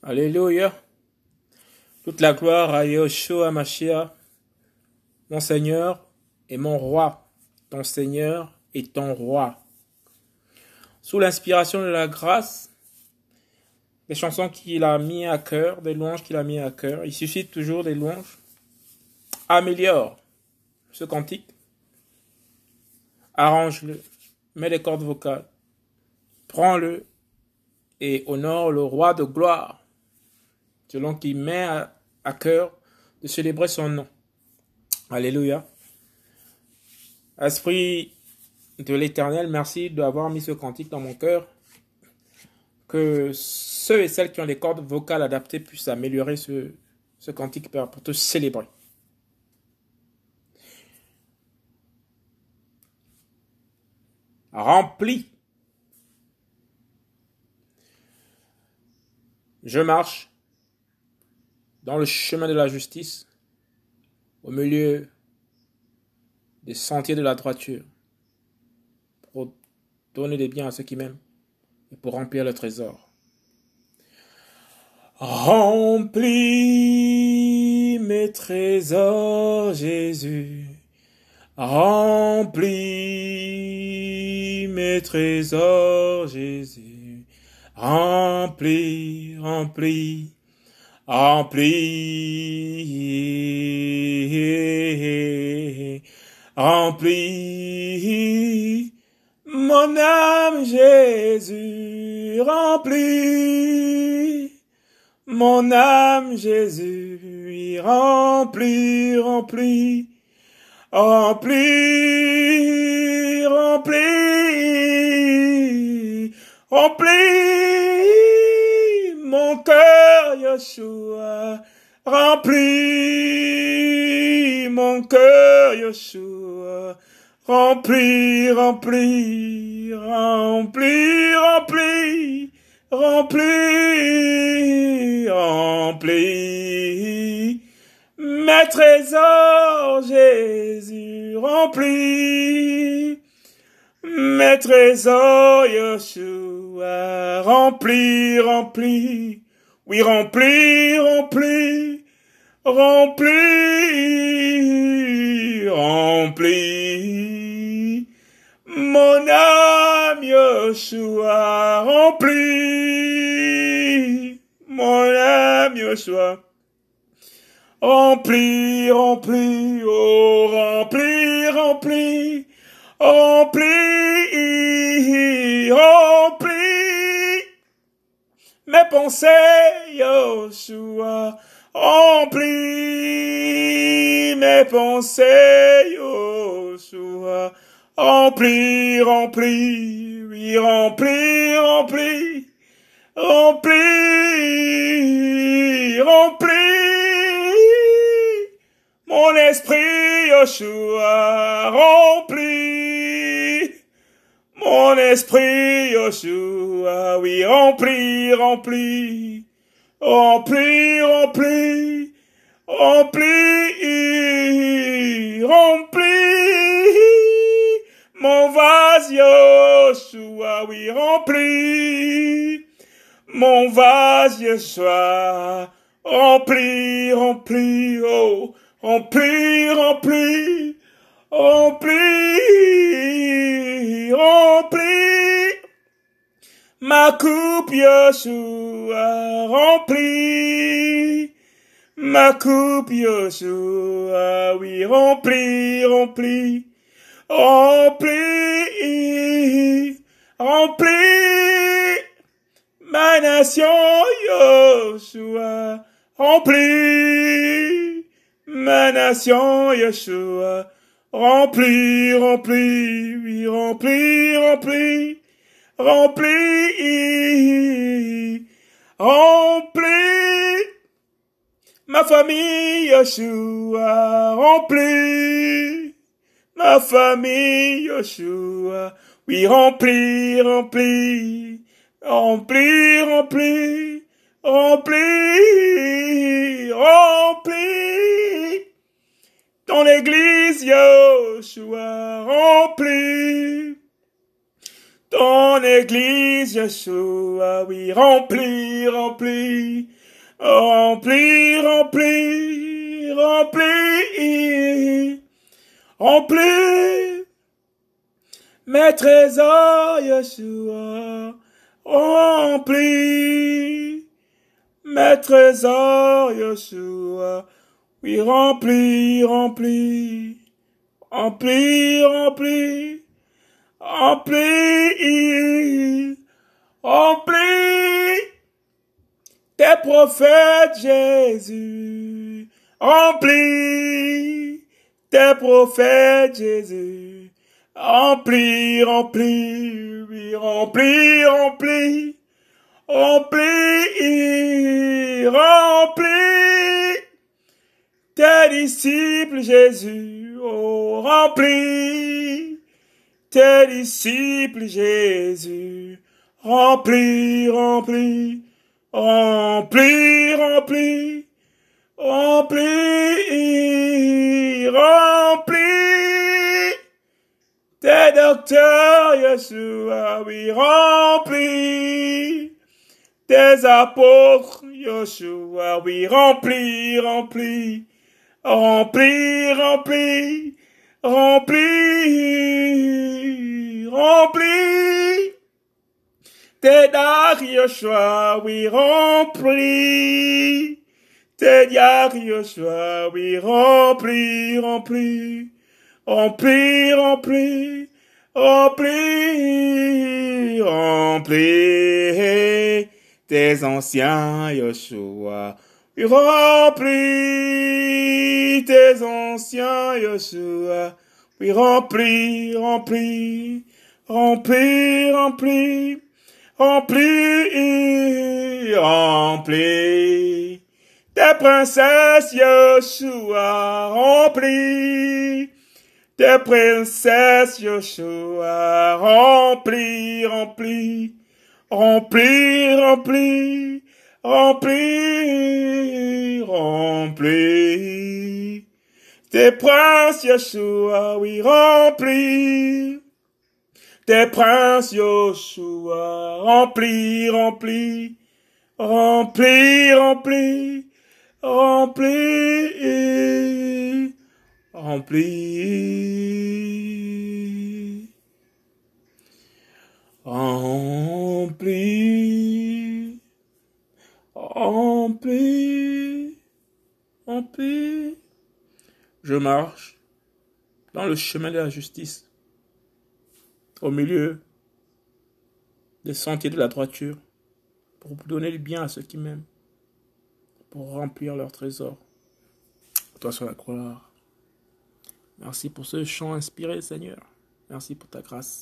Alléluia. Toute la gloire à Yahushua Mashiach, mon Seigneur et mon roi, ton Seigneur et ton roi. Sous l'inspiration de la grâce, des chansons qu'il a mis à cœur, des louanges qu'il a mis à cœur, il suscite toujours des louanges. Améliore ce cantique, arrange-le, mets les cordes vocales, prends-le et honore le roi de gloire selon qu'il met à, cœur de célébrer son nom. Alléluia. Esprit de l'Éternel, merci d'avoir mis ce cantique dans mon cœur. Que ceux et celles qui ont les cordes vocales adaptées puissent améliorer ce, ce cantique pour te célébrer. Rempli. Je marche dans le chemin de la justice, au milieu des sentiers de la droiture, pour donner des biens à ceux qui m'aiment et pour remplir le trésor. Remplis mes trésors, Jésus. Remplis mes trésors, Jésus. Remplis, remplis Remplis, remplis mon âme, Jésus, remplis. Mon âme, Jésus, remplis, remplis, remplis, remplis, remplis mon cœur, Yeshua, remplis mon cœur, Yeshua, remplis, remplis, remplis, remplis, remplis, remplis, mes trésors, Jésus, remplis, mes trésors, Yeshua, remplis, remplis, oui, remplis, remplis, remplis, remplis, mon âme, Yeshua, remplis, mon âme, Yeshua, remplis, remplis, oh, remplis, remplis, Remplis, remplis mes pensées, Yoshua. Remplis mes pensées, Yoshua. Remplis, remplis, oui, remplis, remplis, remplis, remplis mon esprit, Yoshua, remplis mon esprit, Yoshua, oui, rempli, rempli, rempli, rempli, rempli, rempli, mon vase, Yoshua, oui, rempli, mon vase, Yoshua, rempli, rempli, oh, rempli, rempli, remplis, remplis ma coupe, Yoshua, remplis ma coupe, Yoshua, oui, remplis, remplis, remplis, remplis ma nation, Yoshua, remplis ma nation, Yoshua, Rempli, rempli, oui, rempli, rempli, rempli, rempli. Ma famille, Yeshua, rempli. Ma famille, Yeshua, oui, rempli, rempli, rempli, rempli, rempli, rempli. Ton église, Yoshua, remplie. ton église, Yeshua, oui, remplis, remplis, remplis, remplis, remplis, remplis, mes trésors, Yeshua, remplis, mes trésors, Yeshua, oui, remplis, remplis, remplis, remplis, remplis, remplis, tes prophètes, Jésus, remplis, tes prophètes, Jésus, remplis, remplis, oui, remplis, remplis, remplis, remplis, tes disciples, Jésus, oh, remplis, tes disciples, Jésus, remplis, remplis, remplis, remplis, remplis, remplis, tes docteurs, Yeshua, oui, remplis, tes apôtres, Yeshua, oui, remplis, remplis, Rempli, rempli, rempli, rempli. T'es dar Yoshua, oui, rempli. T'es dar Yoshua, oui, rempli, rempli, rempli, rempli, rempli, rempli. Tes anciens Yoshua remplis, tes anciens, Yeshua, oui, remplis, remplis, remplis, remplis, remplis, remplis, tes princesses, Yeshua, remplis, tes princesses, Yeshua, remplis, remplis, remplis, remplis, remplis, remplis, tes princes, Yeshua, oui, remplis, tes princes, Yeshua, remplis, remplis, remplis, remplis, remplis, remplis, remplis, remplis, remplis. Je marche dans le chemin de la justice, au milieu des sentiers de la droiture, pour donner le bien à ceux qui m'aiment, pour remplir leur trésor. Toi sur la gloire. Merci pour ce chant inspiré, Seigneur. Merci pour ta grâce.